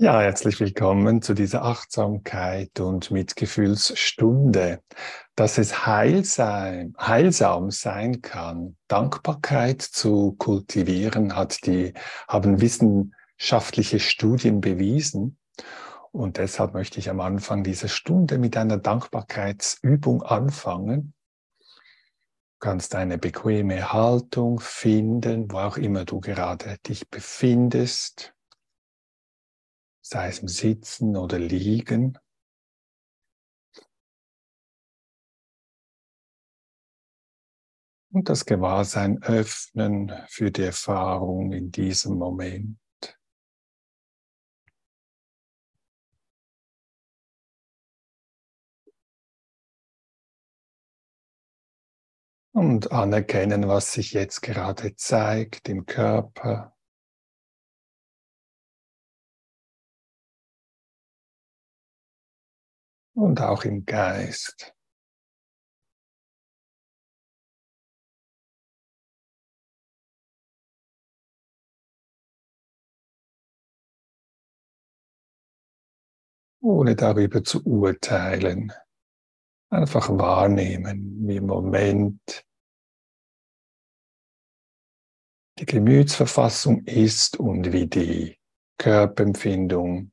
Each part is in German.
Ja, herzlich willkommen zu dieser Achtsamkeit und Mitgefühlsstunde. Dass es heilsam, heilsam sein kann, Dankbarkeit zu kultivieren, hat die, haben wissenschaftliche Studien bewiesen. Und deshalb möchte ich am Anfang dieser Stunde mit einer Dankbarkeitsübung anfangen. Du kannst eine bequeme Haltung finden, wo auch immer du gerade dich befindest sei es im Sitzen oder Liegen. Und das Gewahrsein öffnen für die Erfahrung in diesem Moment. Und anerkennen, was sich jetzt gerade zeigt im Körper. Und auch im Geist. ohne darüber zu urteilen. Einfach wahrnehmen, wie im Moment die Gemütsverfassung ist und wie die Körperempfindung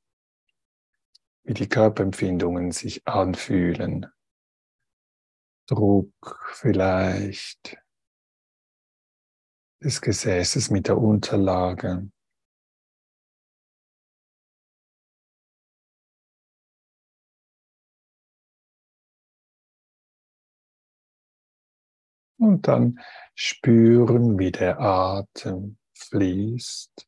wie die Körperempfindungen sich anfühlen. Druck vielleicht des Gesäßes mit der Unterlage. Und dann spüren, wie der Atem fließt.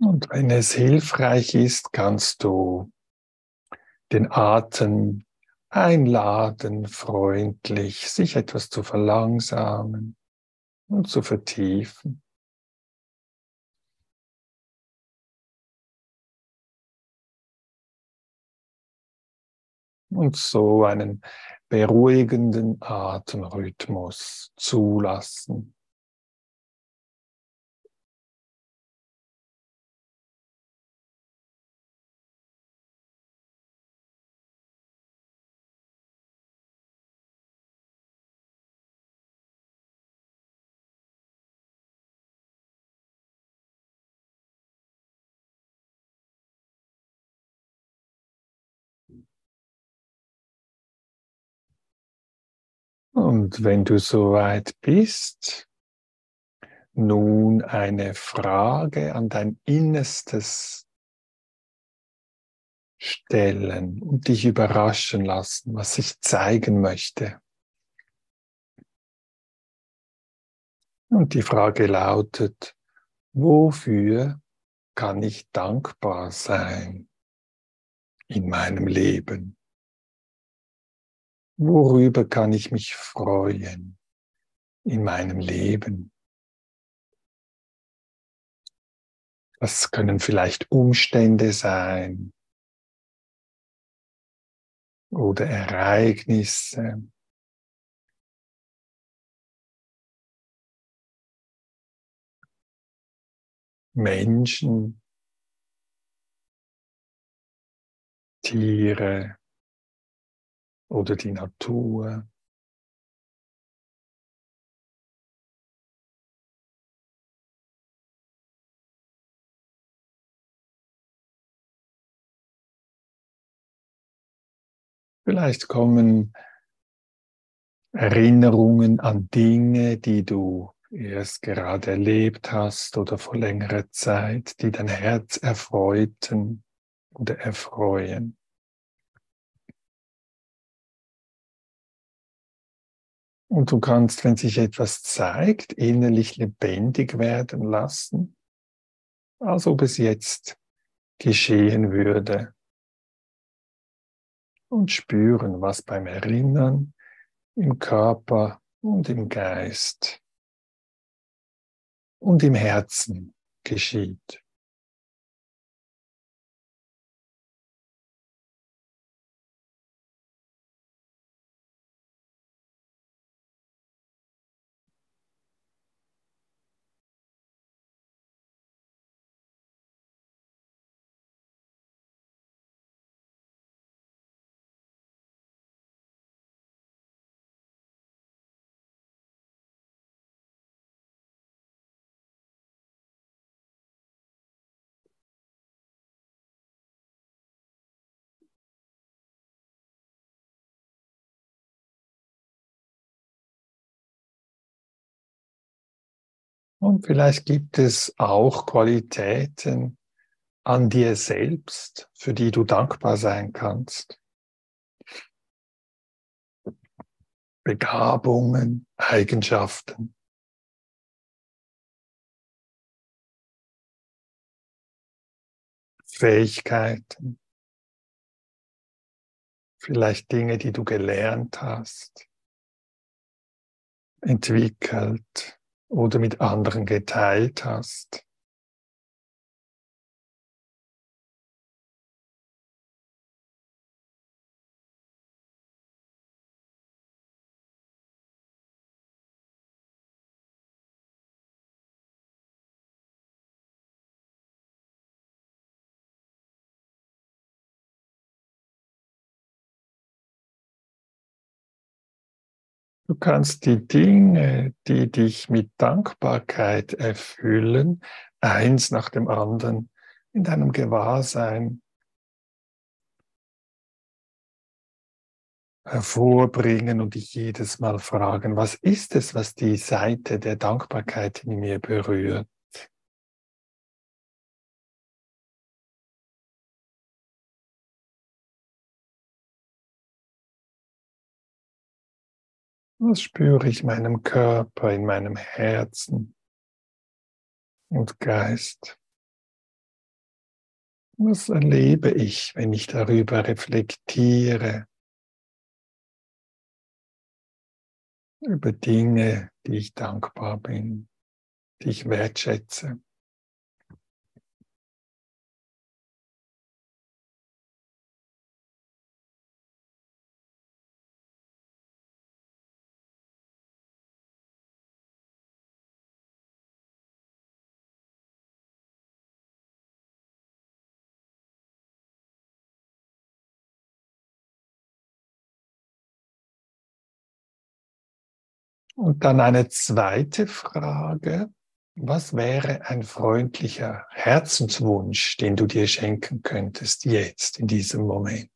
Und wenn es hilfreich ist, kannst du den Atem einladen, freundlich sich etwas zu verlangsamen und zu vertiefen. Und so einen beruhigenden Atemrhythmus zulassen. Und wenn du soweit bist, nun eine Frage an dein Innerstes stellen und dich überraschen lassen, was sich zeigen möchte. Und die Frage lautet, wofür kann ich dankbar sein in meinem Leben? Worüber kann ich mich freuen in meinem Leben? Das können vielleicht Umstände sein oder Ereignisse. Menschen, Tiere, oder die Natur. Vielleicht kommen Erinnerungen an Dinge, die du erst gerade erlebt hast oder vor längerer Zeit, die dein Herz erfreuten oder erfreuen. Und du kannst, wenn sich etwas zeigt, innerlich lebendig werden lassen, als ob es jetzt geschehen würde. und spüren, was beim Erinnern im Körper und im Geist und im Herzen geschieht. Und vielleicht gibt es auch Qualitäten an dir selbst, für die du dankbar sein kannst. Begabungen, Eigenschaften. Fähigkeiten, vielleicht Dinge, die du gelernt hast, entwickelt, oder mit anderen geteilt hast. Du kannst die Dinge, die dich mit Dankbarkeit erfüllen, eins nach dem anderen in deinem Gewahrsein hervorbringen und dich jedes Mal fragen, was ist es, was die Seite der Dankbarkeit in mir berührt? Was spüre ich in meinem Körper, in meinem Herzen und Geist? Was erlebe ich, wenn ich darüber reflektiere? Über Dinge, die ich dankbar bin, die ich wertschätze. Und dann eine zweite Frage. Was wäre ein freundlicher Herzenswunsch, den du dir schenken könntest jetzt, in diesem Moment?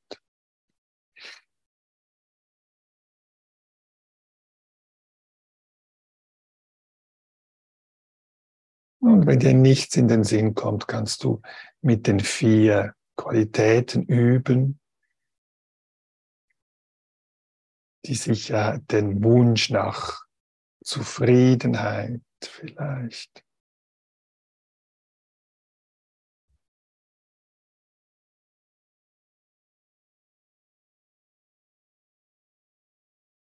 Und wenn dir nichts in den Sinn kommt, kannst du mit den vier Qualitäten üben, die sich ja den Wunsch nach Zufriedenheit vielleicht.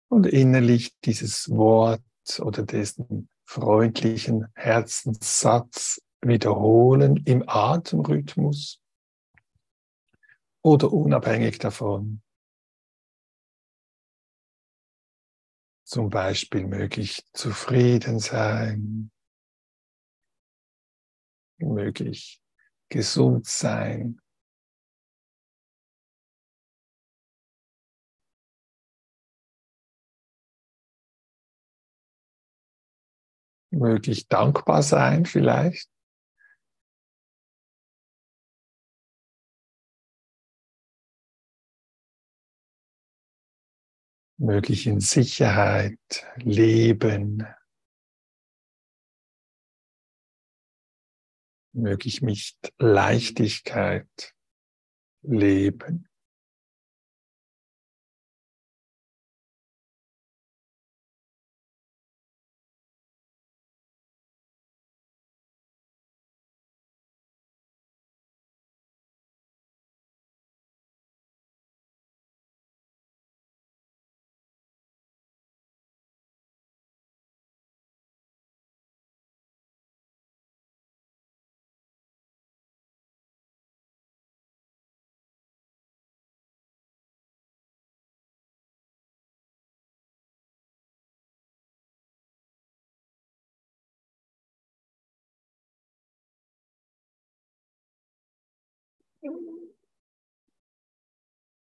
Und innerlich dieses Wort oder diesen freundlichen Herzenssatz wiederholen im Atemrhythmus oder unabhängig davon. Zum Beispiel möglich zufrieden sein, möglich gesund sein. Möglich dankbar sein vielleicht. Möglich in Sicherheit leben, möglich mit Leichtigkeit leben.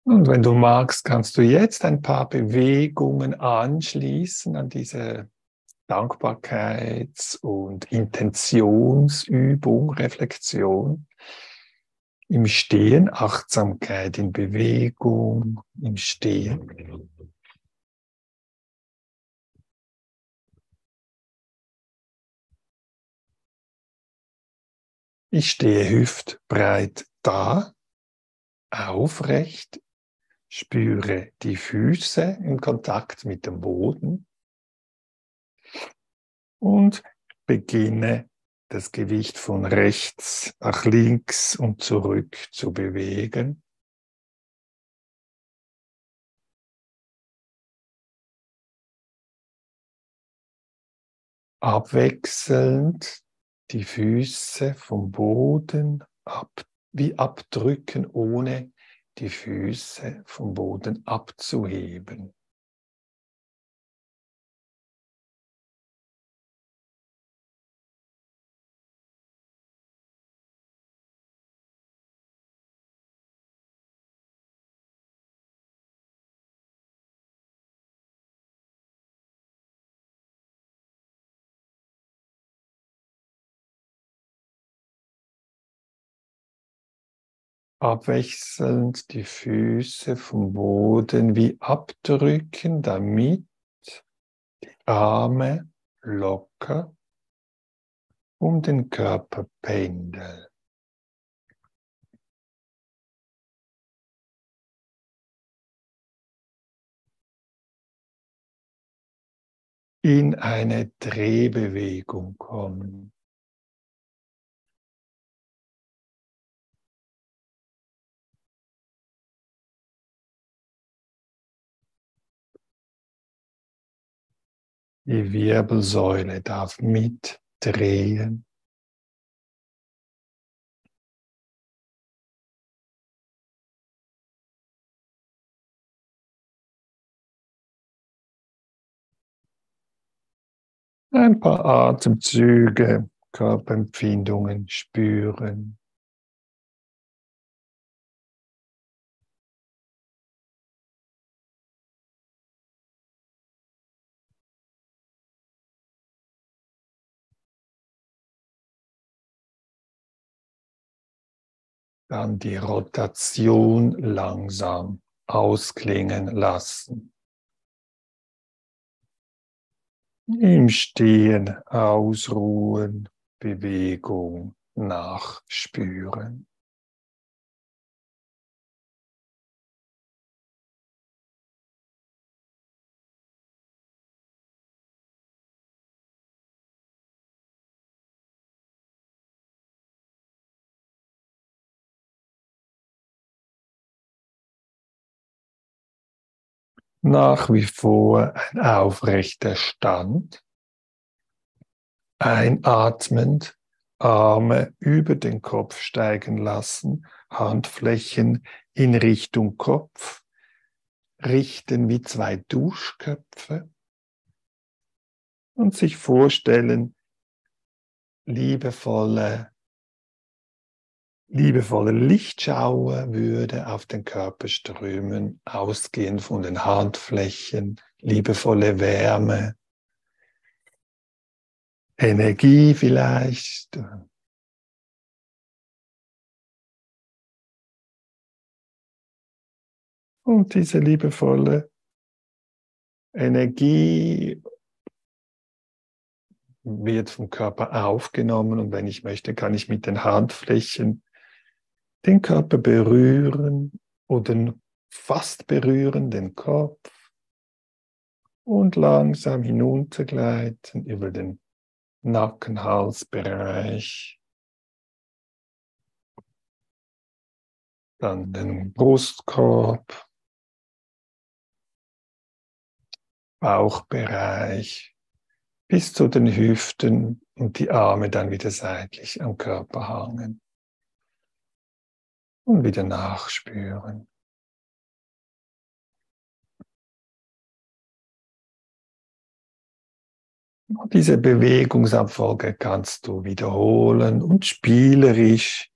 Und wenn du magst, kannst du jetzt ein paar Bewegungen anschließen an diese Dankbarkeits- und Intentionsübung, Reflexion. Im Stehen, Achtsamkeit in Bewegung, im Stehen. Ich stehe hüftbreit da, aufrecht, spüre die Füße im Kontakt mit dem Boden und beginne das Gewicht von rechts nach links und zurück zu bewegen. Abwechselnd die Füße vom Boden ab, wie abdrücken, ohne die Füße vom Boden abzuheben. Abwechselnd die Füße vom Boden wie abdrücken, damit die Arme locker um den Körper pendeln. in eine Drehbewegung kommen. Die Wirbelsäule darf mitdrehen. Ein paar Atemzüge, Körperempfindungen spüren. Dann die Rotation langsam ausklingen lassen. Im Stehen ausruhen, Bewegung nachspüren. Nach wie vor ein aufrechter Stand. Einatmend, Arme über den Kopf steigen lassen, Handflächen in Richtung Kopf, richten wie zwei Duschköpfe und sich vorstellen, liebevolle liebevolle Lichtschauer würde auf den Körper strömen, ausgehend von den Handflächen, liebevolle Wärme, Energie vielleicht. Und diese liebevolle Energie wird vom Körper aufgenommen und wenn ich möchte, kann ich mit den Handflächen den Körper berühren oder fast berühren, den Kopf und langsam hinuntergleiten über den Nacken-Halsbereich, dann den Brustkorb, Bauchbereich bis zu den Hüften und die Arme dann wieder seitlich am Körper hangen und wieder nachspüren. Diese Bewegungsabfolge kannst du wiederholen und spielerisch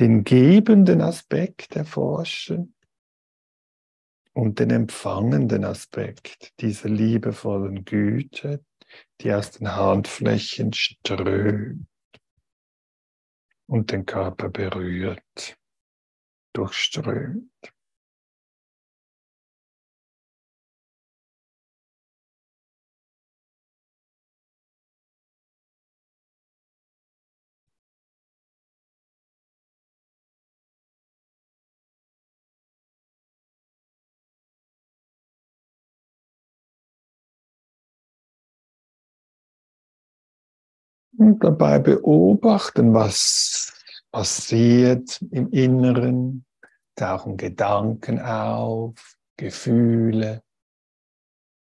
den gebenden Aspekt erforschen und den empfangenden Aspekt dieser liebevollen Güte, die aus den Handflächen strömt und den Körper berührt, durchströmt. Und dabei beobachten, was passiert im Inneren. Tauchen Gedanken auf, Gefühle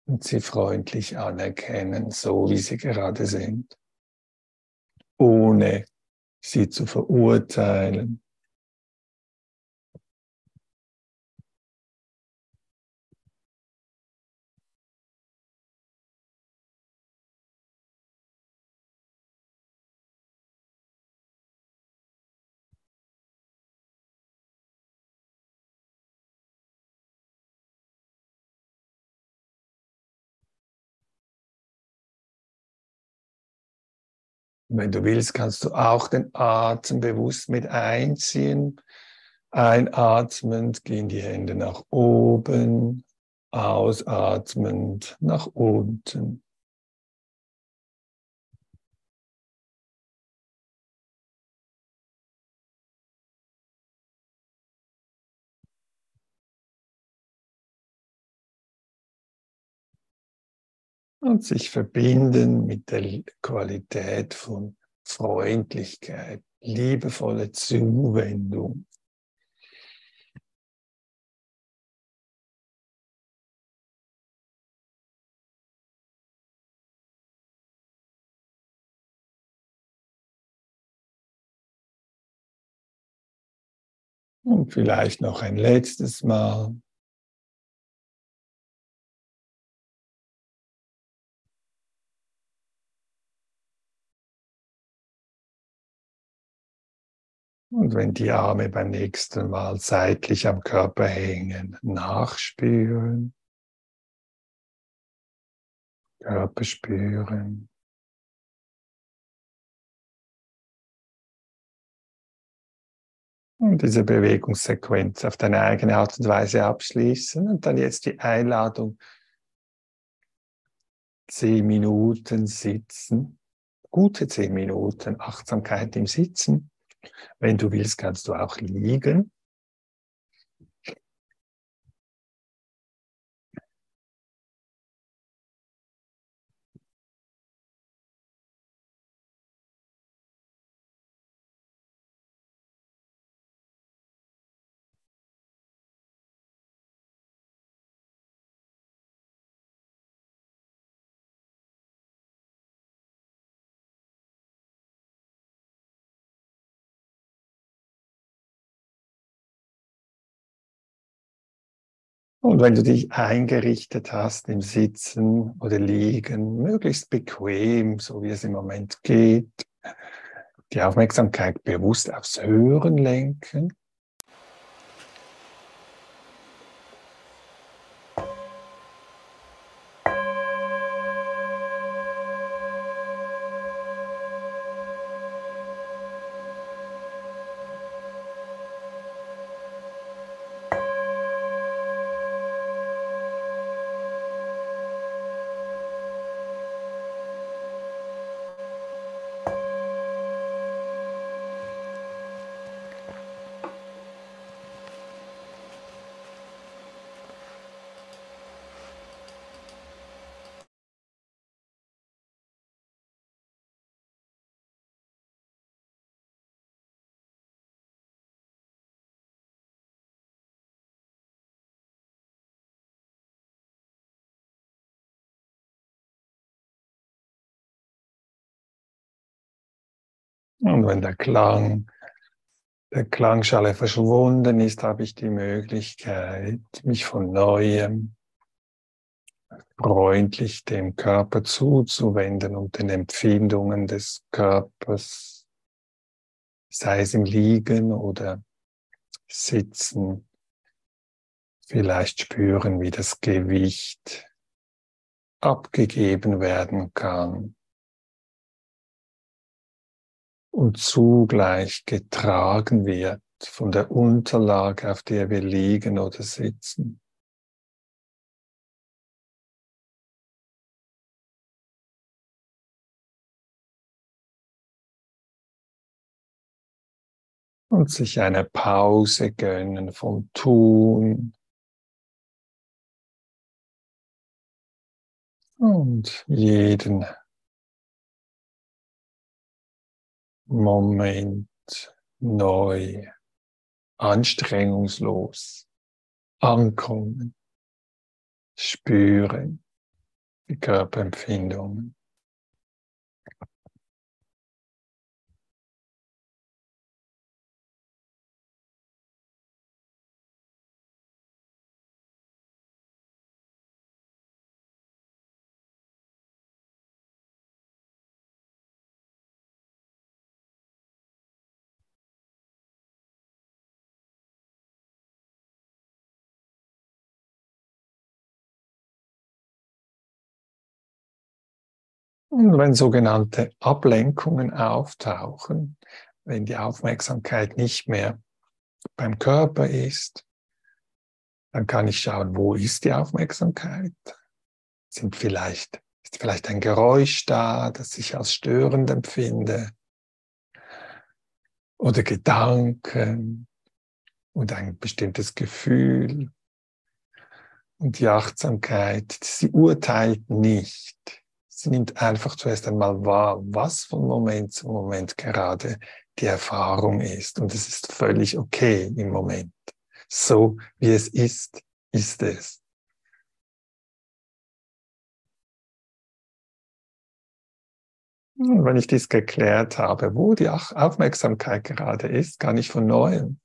und sie freundlich anerkennen, so wie sie gerade sind, ohne sie zu verurteilen Wenn du willst, kannst du auch den Atem bewusst mit einziehen. Einatmend gehen die Hände nach oben, ausatmend nach unten. Und sich verbinden mit der Qualität von Freundlichkeit, liebevolle Zuwendung. Und vielleicht noch ein letztes Mal. Und wenn die Arme beim nächsten Mal seitlich am Körper hängen, nachspüren, Körper spüren. Und diese Bewegungssequenz auf deine eigene Art und Weise abschließen und dann jetzt die Einladung, zehn Minuten sitzen, gute zehn Minuten Achtsamkeit im Sitzen wenn du willst, kannst du auch liegen. Und wenn du dich eingerichtet hast im Sitzen oder Liegen, möglichst bequem, so wie es im Moment geht, die Aufmerksamkeit bewusst aufs Hören lenken. Und wenn der Klang, der Klangschale verschwunden ist, habe ich die Möglichkeit, mich von neuem freundlich dem Körper zuzuwenden und den Empfindungen des Körpers sei es im Liegen oder Sitzen. Vielleicht spüren, wie das Gewicht abgegeben werden kann und zugleich getragen wird von der Unterlage, auf der wir liegen oder sitzen. Und sich eine Pause gönnen vom Tun. Und jeden Moment. Neu, anstrengungslos. Ankommen, spüren. Die Körperempfindungen. Und wenn sogenannte Ablenkungen auftauchen, wenn die Aufmerksamkeit nicht mehr beim Körper ist, dann kann ich schauen, wo ist die Aufmerksamkeit? Sind vielleicht, ist vielleicht ein Geräusch da, das ich als störend empfinde? Oder Gedanken und ein bestimmtes Gefühl. Und die Achtsamkeit, sie urteilt nicht. Sie nimmt einfach zuerst einmal wahr, was von Moment zu Moment gerade die Erfahrung ist. Und es ist völlig okay im Moment. So wie es ist, ist es. Und wenn ich dies geklärt habe, wo die Aufmerksamkeit gerade ist, kann ich von neuem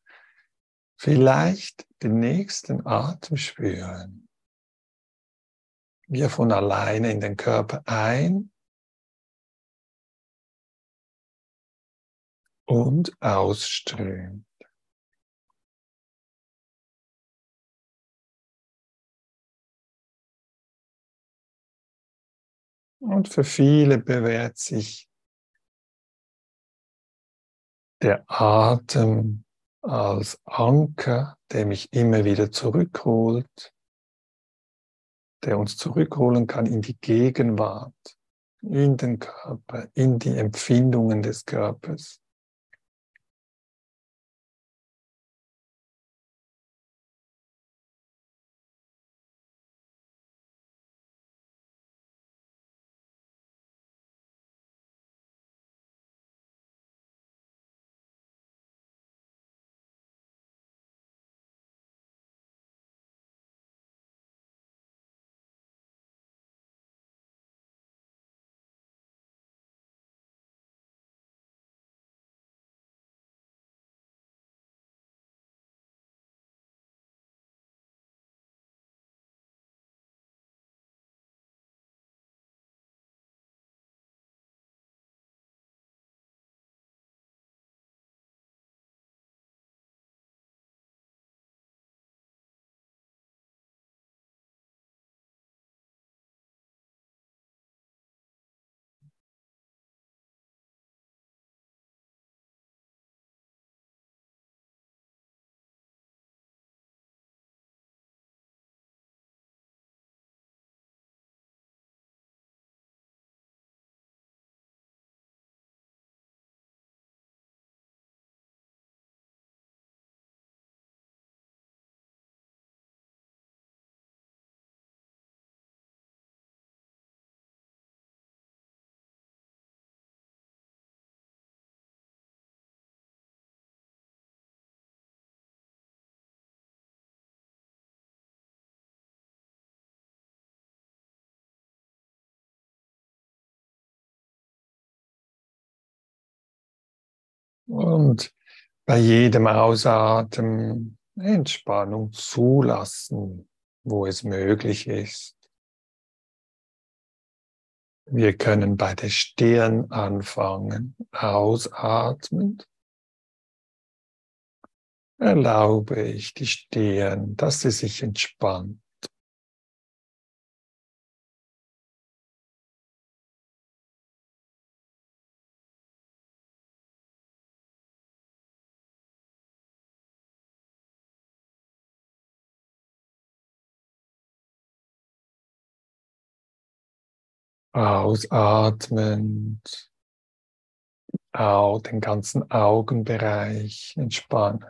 vielleicht den nächsten Atem spüren wir von alleine in den Körper ein und ausströmt. Und für viele bewährt sich der Atem als Anker, der mich immer wieder zurückholt der uns zurückholen kann in die Gegenwart, in den Körper, in die Empfindungen des Körpers. Und bei jedem Ausatmen Entspannung zulassen, wo es möglich ist. Wir können bei der Stirn anfangen, ausatmend erlaube ich die Stirn, dass sie sich entspannt. Ausatmend, auch den ganzen Augenbereich entspannen.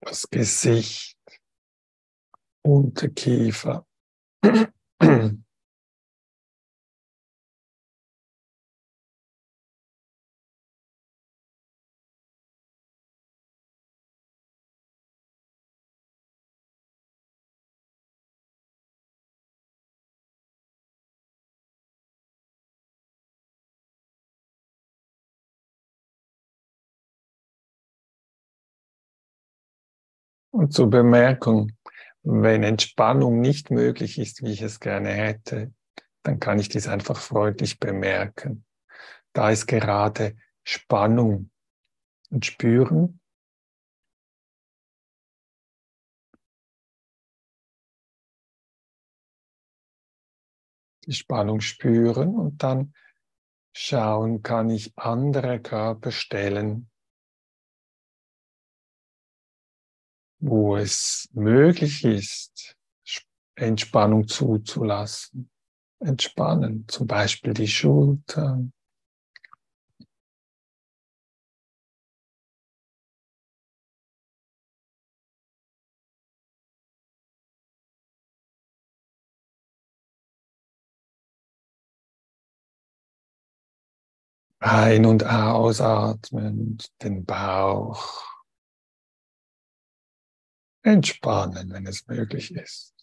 Das Gesicht, Unterkiefer. Und zur Bemerkung, wenn Entspannung nicht möglich ist, wie ich es gerne hätte, dann kann ich dies einfach freundlich bemerken. Da ist gerade Spannung und spüren. Die Spannung spüren und dann schauen, kann ich andere Körperstellen wo es möglich ist, Entspannung zuzulassen. Entspannen, zum Beispiel die Schultern. Ein- und ausatmen, den Bauch entspannen, wenn es möglich ist.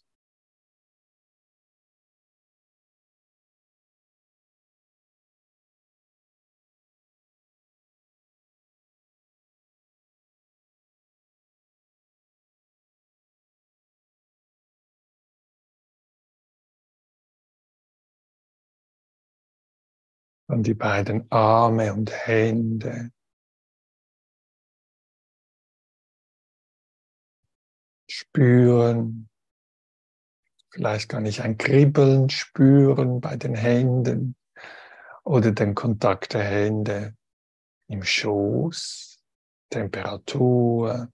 Dann die beiden Arme und Hände spüren. Vielleicht kann ich ein Kribbeln spüren bei den Händen oder den Kontakt der Hände im Schoß, Temperatur.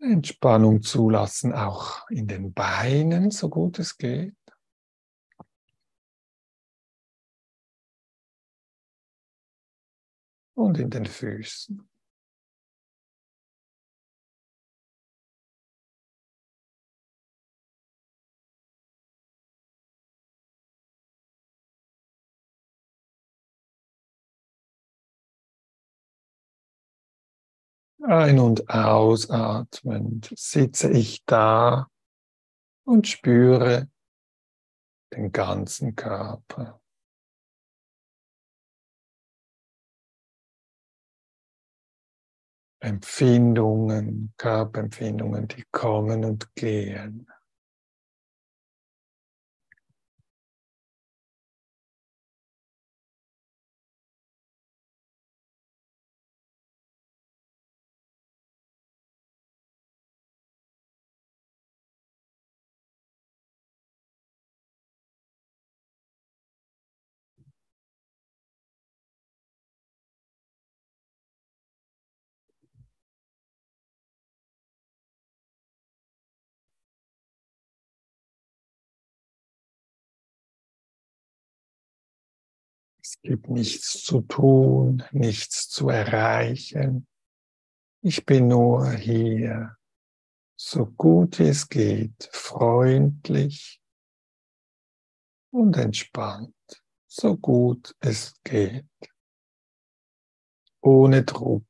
Entspannung zulassen, auch in den Beinen, so gut es geht. Und in den Füßen. Ein- und ausatmend sitze ich da und spüre den ganzen Körper. Empfindungen, Körperempfindungen, die kommen und gehen. Es gibt nichts zu tun, nichts zu erreichen. Ich bin nur hier, so gut es geht, freundlich und entspannt, so gut es geht, ohne Druck.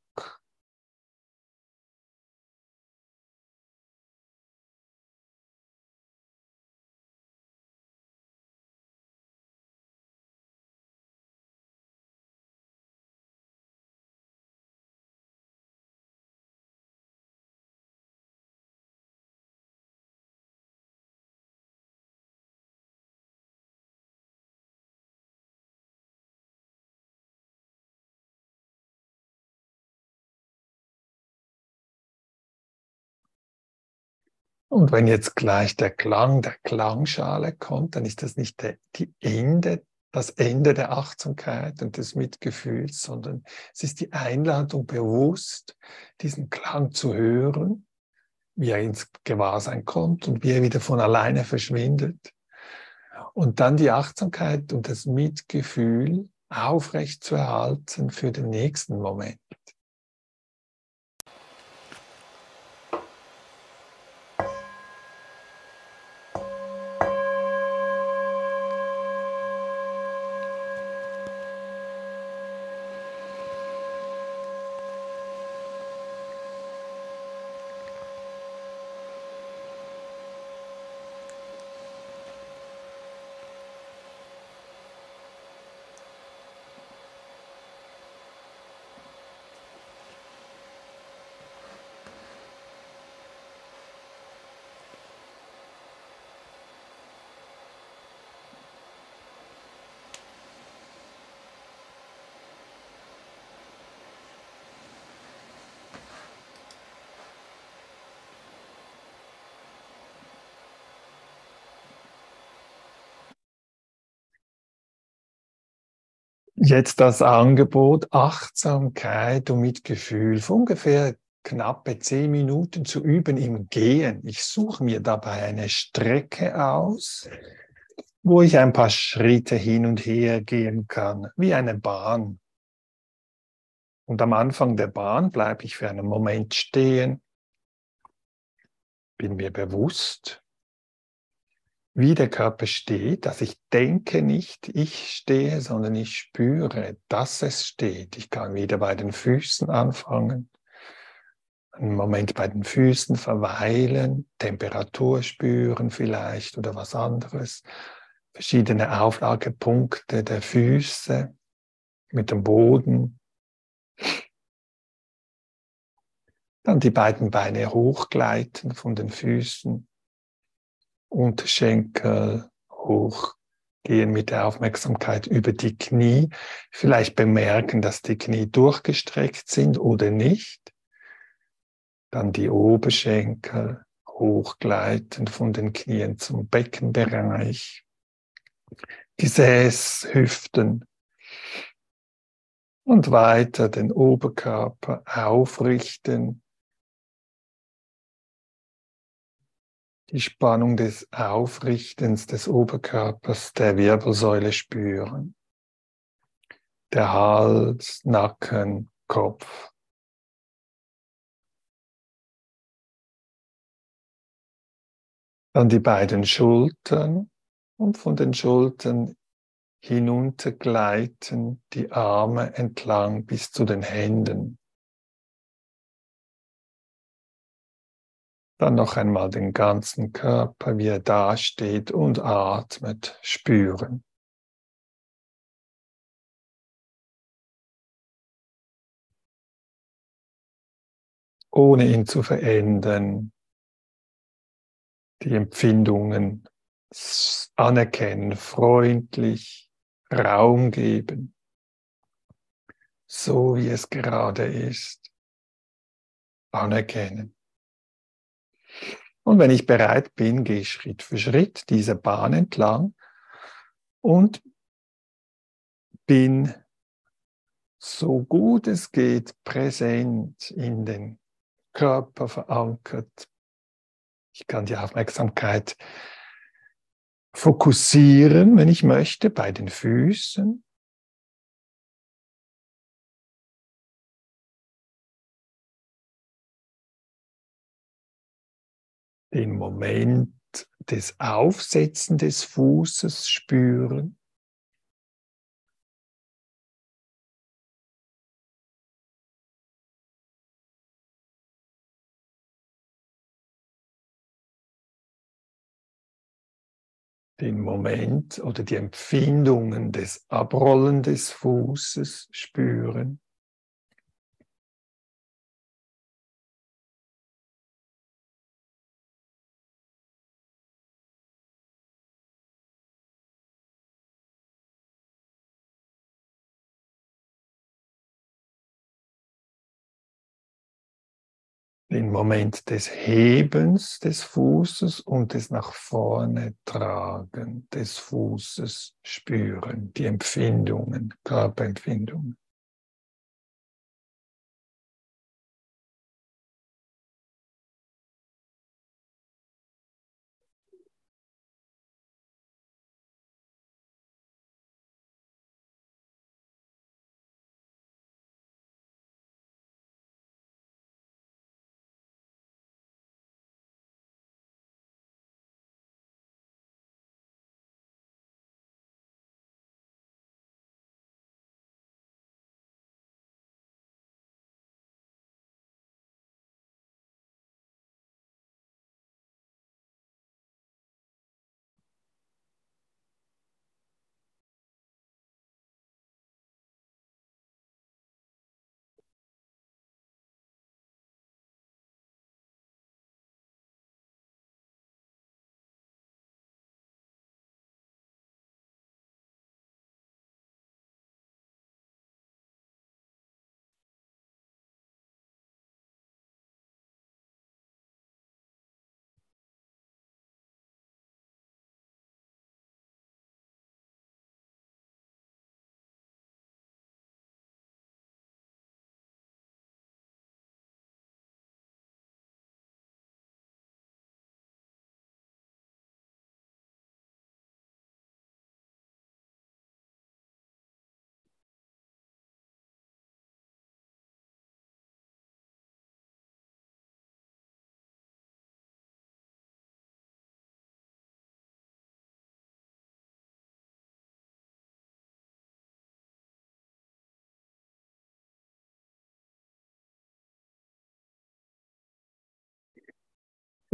Und wenn jetzt gleich der Klang der Klangschale kommt, dann ist das nicht der, die Ende, das Ende der Achtsamkeit und des Mitgefühls, sondern es ist die Einladung, bewusst diesen Klang zu hören, wie er ins Gewahrsein kommt und wie er wieder von alleine verschwindet. Und dann die Achtsamkeit und das Mitgefühl aufrecht zu erhalten für den nächsten Moment. Jetzt das Angebot Achtsamkeit und Mitgefühl für ungefähr knappe zehn Minuten zu üben im Gehen. Ich suche mir dabei eine Strecke aus, wo ich ein paar Schritte hin und her gehen kann, wie eine Bahn. Und am Anfang der Bahn bleibe ich für einen Moment stehen, bin mir bewusst, wie der Körper steht, dass ich denke nicht, ich stehe, sondern ich spüre, dass es steht. Ich kann wieder bei den Füßen anfangen, einen Moment bei den Füßen verweilen, Temperatur spüren vielleicht oder was anderes, verschiedene Auflagepunkte der Füße mit dem Boden. Dann die beiden Beine hochgleiten von den Füßen Unterschenkel hoch gehen mit der Aufmerksamkeit über die Knie. Vielleicht bemerken, dass die Knie durchgestreckt sind oder nicht. Dann die Oberschenkel hochgleiten von den Knien zum Beckenbereich. Gesäß, Hüften. Und weiter den Oberkörper aufrichten die Spannung des Aufrichtens des Oberkörpers der Wirbelsäule spüren. Der Hals, Nacken, Kopf. Dann die beiden Schultern und von den Schultern hinuntergleiten die Arme entlang bis zu den Händen. Dann noch einmal den ganzen Körper, wie er dasteht und atmet, spüren. Ohne ihn zu verändern, die Empfindungen anerkennen, freundlich Raum geben, so wie es gerade ist, anerkennen. Und wenn ich bereit bin, gehe ich Schritt für Schritt diese Bahn entlang und bin so gut es geht präsent in den Körper verankert. Ich kann die Aufmerksamkeit fokussieren, wenn ich möchte, bei den Füßen. Den Moment des Aufsetzen des Fußes spüren. den Moment oder die Empfindungen des Abrollen des Fußes spüren. Moment des Hebens des Fußes und des nach vorne tragen des Fußes spüren, die Empfindungen, Körperempfindungen.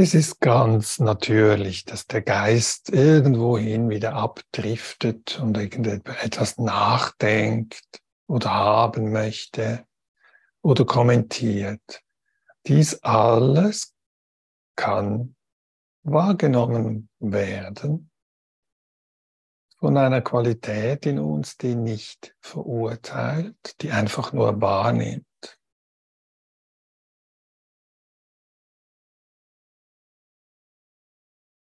Es ist ganz natürlich, dass der Geist irgendwohin wieder abdriftet und irgendetwas nachdenkt oder haben möchte oder kommentiert. Dies alles kann wahrgenommen werden von einer Qualität in uns, die nicht verurteilt, die einfach nur wahrnimmt.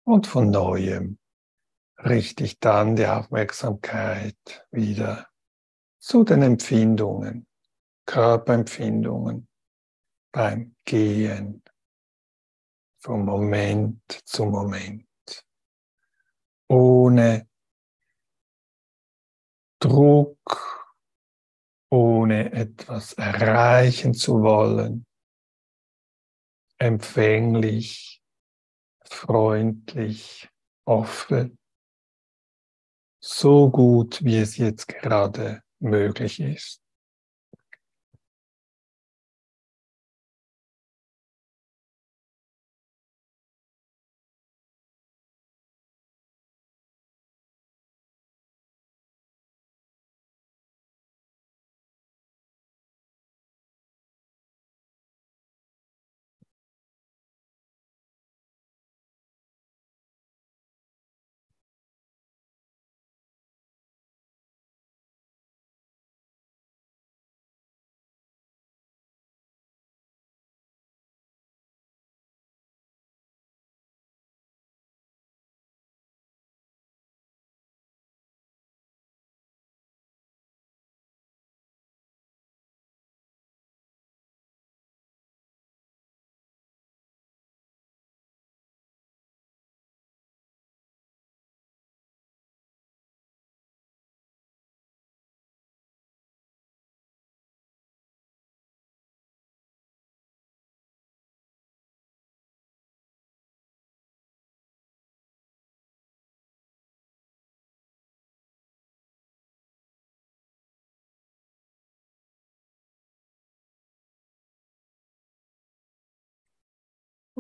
Und von neuem richte ich dann die Aufmerksamkeit wieder zu den Empfindungen, Körperempfindungen beim Gehen, vom Moment zu Moment, ohne Druck, ohne etwas erreichen zu wollen, empfänglich freundlich, offen, so gut, wie es jetzt gerade möglich ist.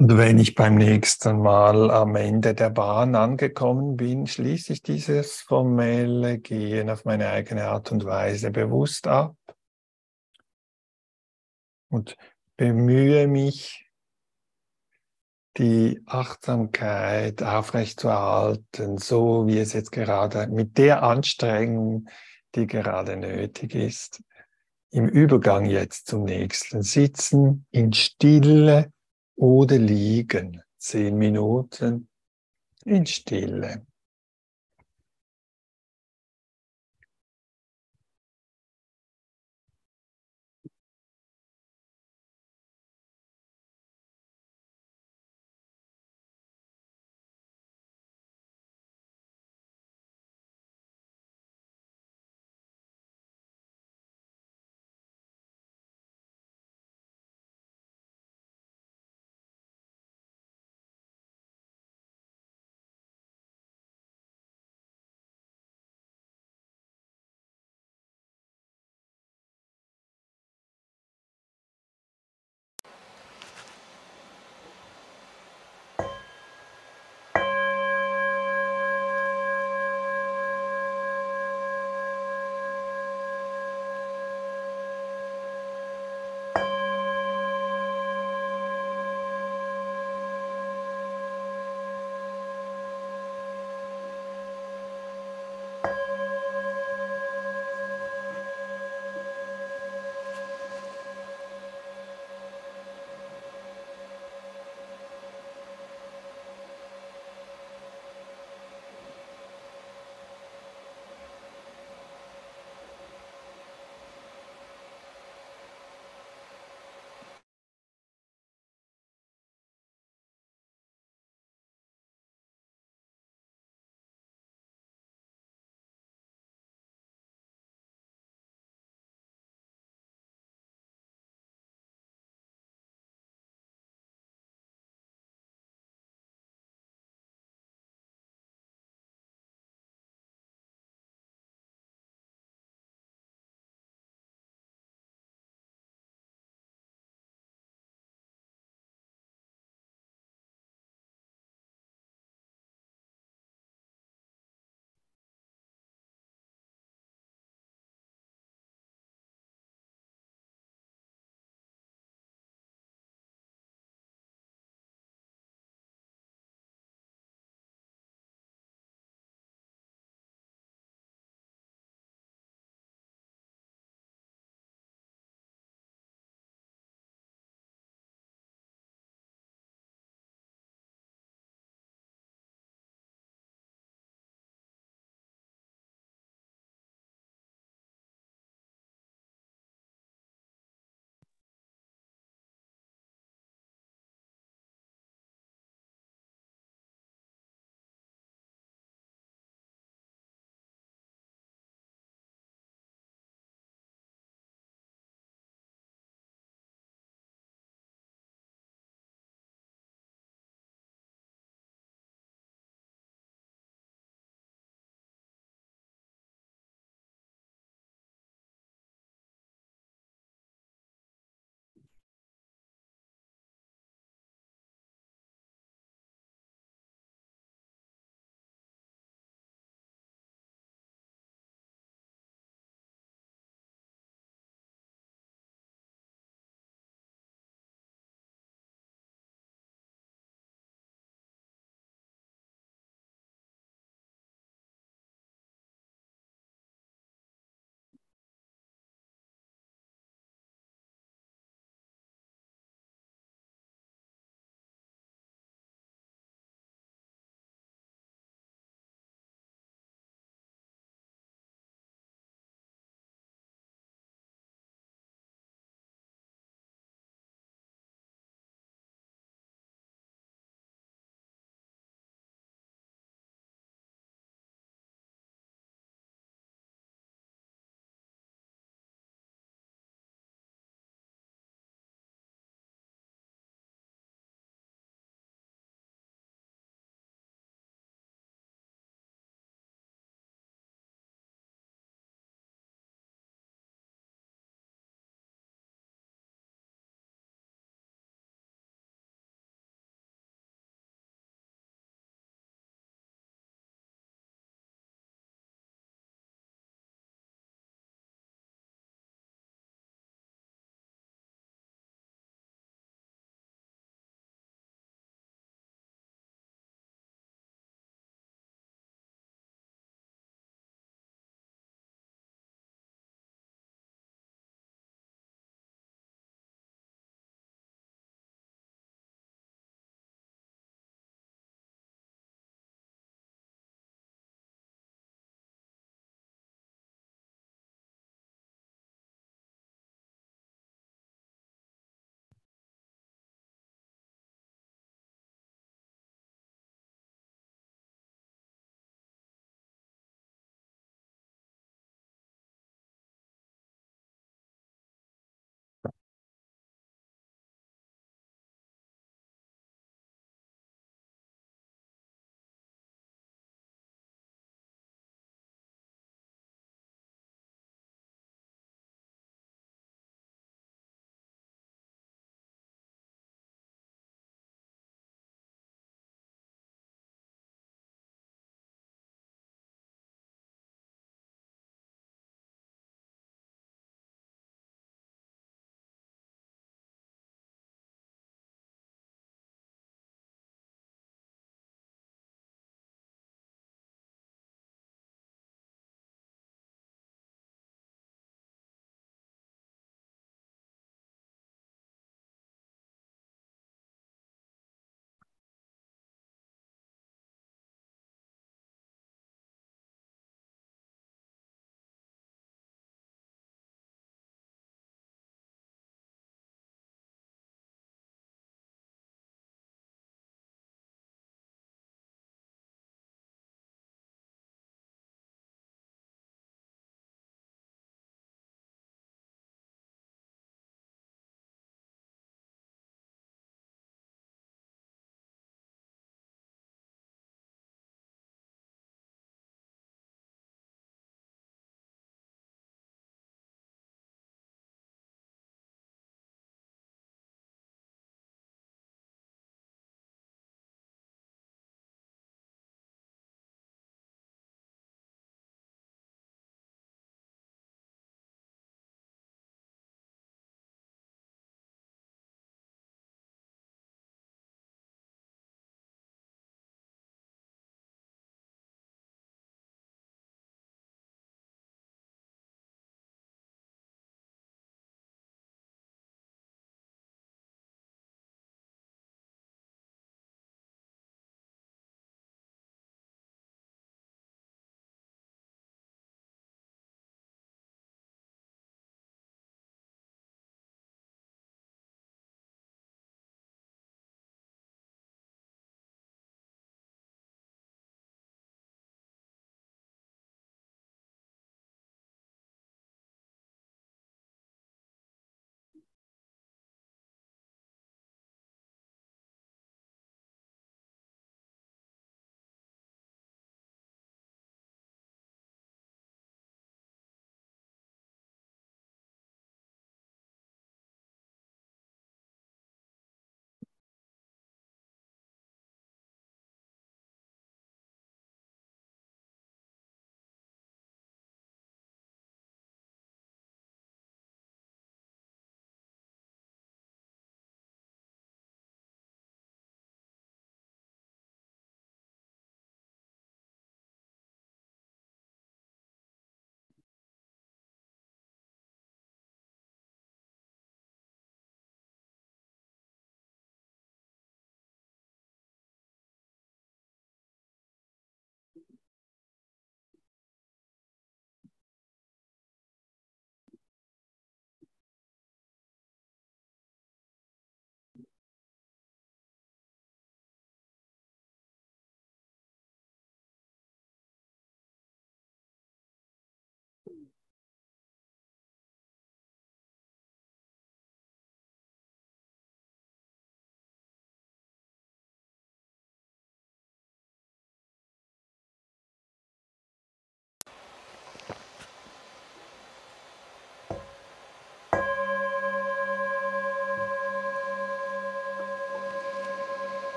Und wenn ich beim nächsten Mal am Ende der Bahn angekommen bin, schließe ich dieses formelle Gehen auf meine eigene Art und Weise bewusst ab und bemühe mich, die Achtsamkeit aufrechtzuerhalten, so wie es jetzt gerade mit der Anstrengung, die gerade nötig ist, im Übergang jetzt zum nächsten Sitzen in Stille oder Liegen. Zehn Minuten in Stille.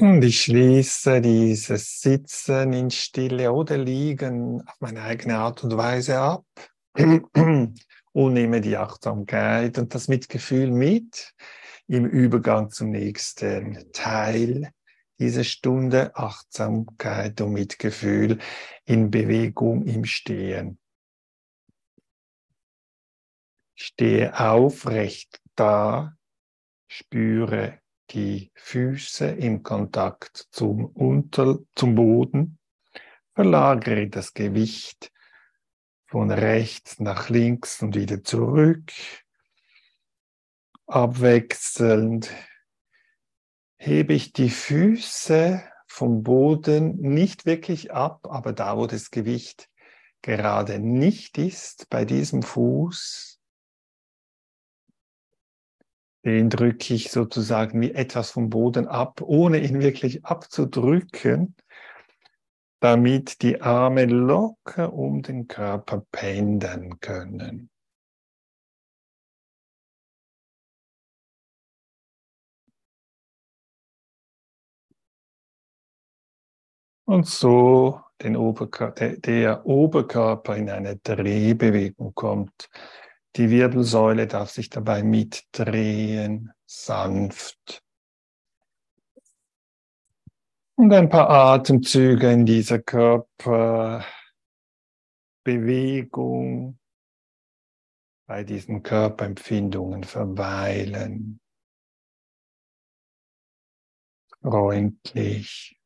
Und ich schließe dieses Sitzen in Stille oder Liegen auf meine eigene Art und Weise ab und nehme die Achtsamkeit und das Mitgefühl mit im Übergang zum nächsten Teil dieser Stunde Achtsamkeit und Mitgefühl in Bewegung im Stehen. Stehe aufrecht da, spüre die Füße im Kontakt zum, Unter zum Boden, verlagere das Gewicht von rechts nach links und wieder zurück, abwechselnd hebe ich die Füße vom Boden nicht wirklich ab, aber da, wo das Gewicht gerade nicht ist, bei diesem Fuß, den drücke ich sozusagen wie etwas vom Boden ab, ohne ihn wirklich abzudrücken, damit die Arme locker um den Körper pendeln können. Und so den Oberkörper, der, der Oberkörper in eine Drehbewegung kommt. Die Wirbelsäule darf sich dabei mitdrehen, sanft. Und ein paar Atemzüge in dieser Körperbewegung, bei diesen Körperempfindungen verweilen. Freundlich.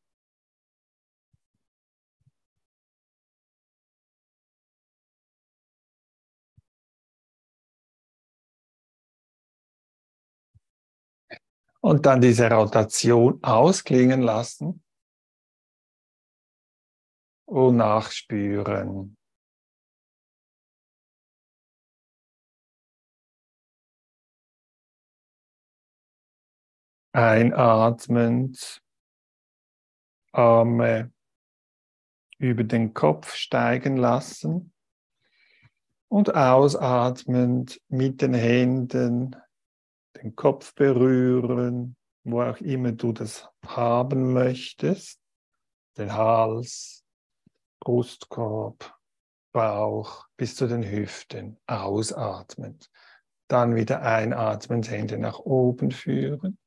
Und dann diese Rotation ausklingen lassen und nachspüren. Einatmend, Arme über den Kopf steigen lassen und ausatmend mit den Händen den Kopf berühren, wo auch immer du das haben möchtest, den Hals, Brustkorb, Bauch bis zu den Hüften, ausatmend. Dann wieder einatmend, Hände nach oben führen.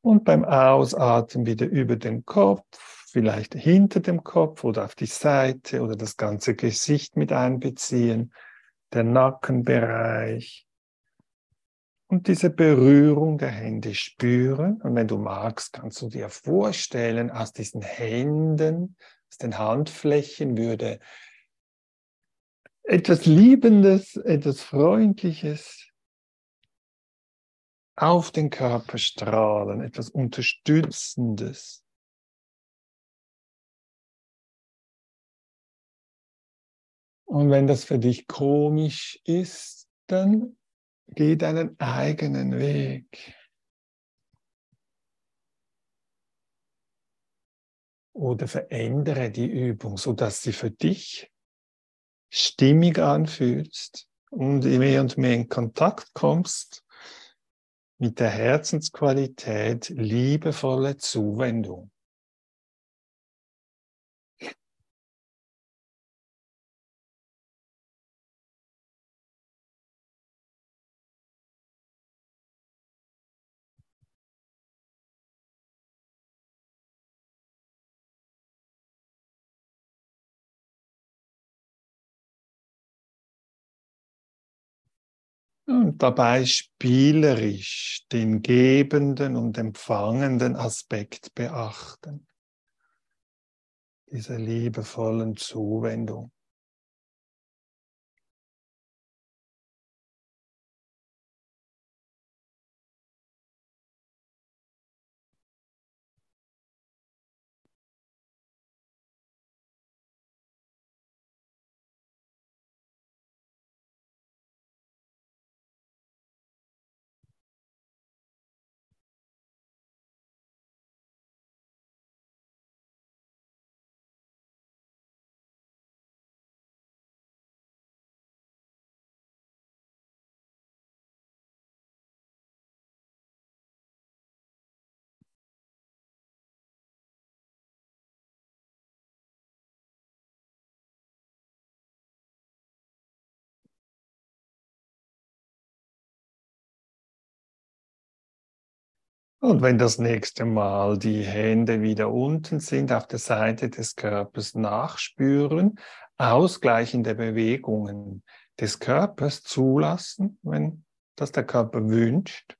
Und beim Ausatmen wieder über den Kopf, vielleicht hinter dem Kopf oder auf die Seite oder das ganze Gesicht mit einbeziehen, der Nackenbereich, und diese Berührung der Hände spüren. Und wenn du magst, kannst du dir vorstellen, aus diesen Händen, aus den Handflächen würde etwas Liebendes, etwas Freundliches auf den Körper strahlen, etwas Unterstützendes. Und wenn das für dich komisch ist, dann Geh deinen eigenen Weg. Oder verändere die Übung, sodass sie für dich stimmig anfühlst und mehr und mehr in Kontakt kommst mit der Herzensqualität liebevolle Zuwendung. Und dabei spielerisch den gebenden und empfangenden Aspekt beachten, dieser liebevollen Zuwendung. Und wenn das nächste Mal die Hände wieder unten sind, auf der Seite des Körpers nachspüren, ausgleichende Bewegungen des Körpers zulassen, wenn das der Körper wünscht.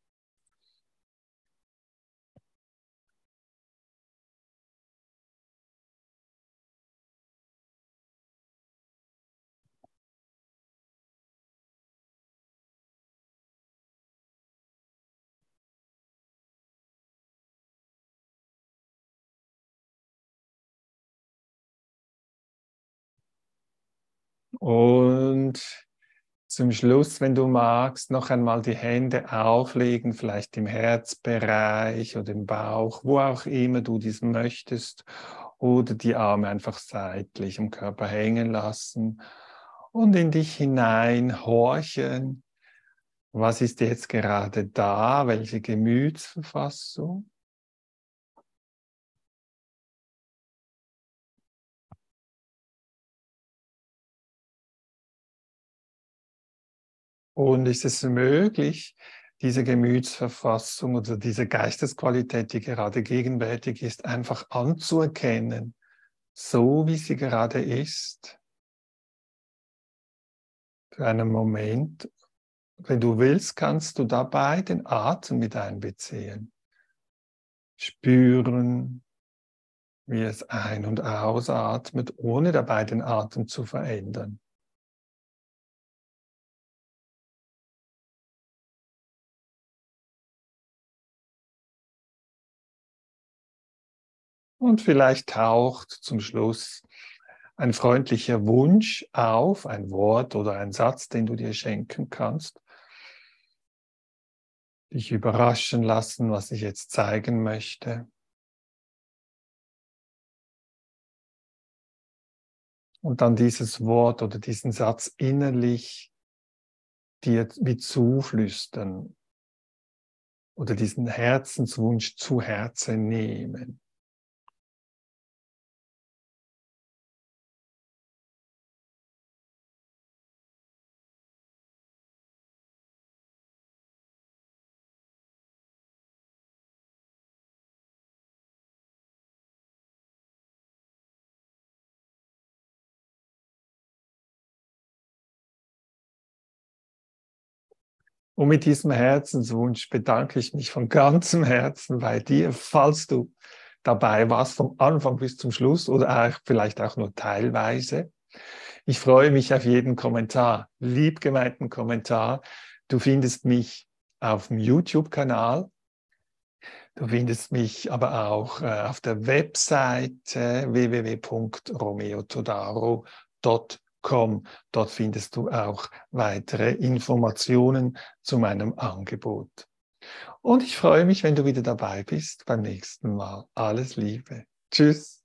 Und zum Schluss, wenn du magst, noch einmal die Hände auflegen, vielleicht im Herzbereich oder im Bauch, wo auch immer du dies möchtest, oder die Arme einfach seitlich im Körper hängen lassen und in dich hinein horchen. Was ist jetzt gerade da? Welche Gemütsverfassung? Und ist es möglich, diese Gemütsverfassung oder diese Geistesqualität, die gerade gegenwärtig ist, einfach anzuerkennen, so wie sie gerade ist? Für einen Moment, wenn du willst, kannst du dabei den Atem mit einbeziehen. Spüren, wie es ein- und ausatmet, ohne dabei den Atem zu verändern. Und vielleicht taucht zum Schluss ein freundlicher Wunsch auf, ein Wort oder ein Satz, den du dir schenken kannst. Dich überraschen lassen, was ich jetzt zeigen möchte. Und dann dieses Wort oder diesen Satz innerlich dir wie zuflüstern oder diesen Herzenswunsch zu Herzen nehmen. Und mit diesem Herzenswunsch bedanke ich mich von ganzem Herzen bei dir, falls du dabei warst, vom Anfang bis zum Schluss oder auch, vielleicht auch nur teilweise. Ich freue mich auf jeden Kommentar, liebgemeinten Kommentar. Du findest mich auf dem YouTube-Kanal. Du findest mich aber auch äh, auf der Webseite www.romeotodaro.com www.ecom. Dort findest du auch weitere Informationen zu meinem Angebot. Und ich freue mich, wenn du wieder dabei bist beim nächsten Mal. Alles Liebe. Tschüss.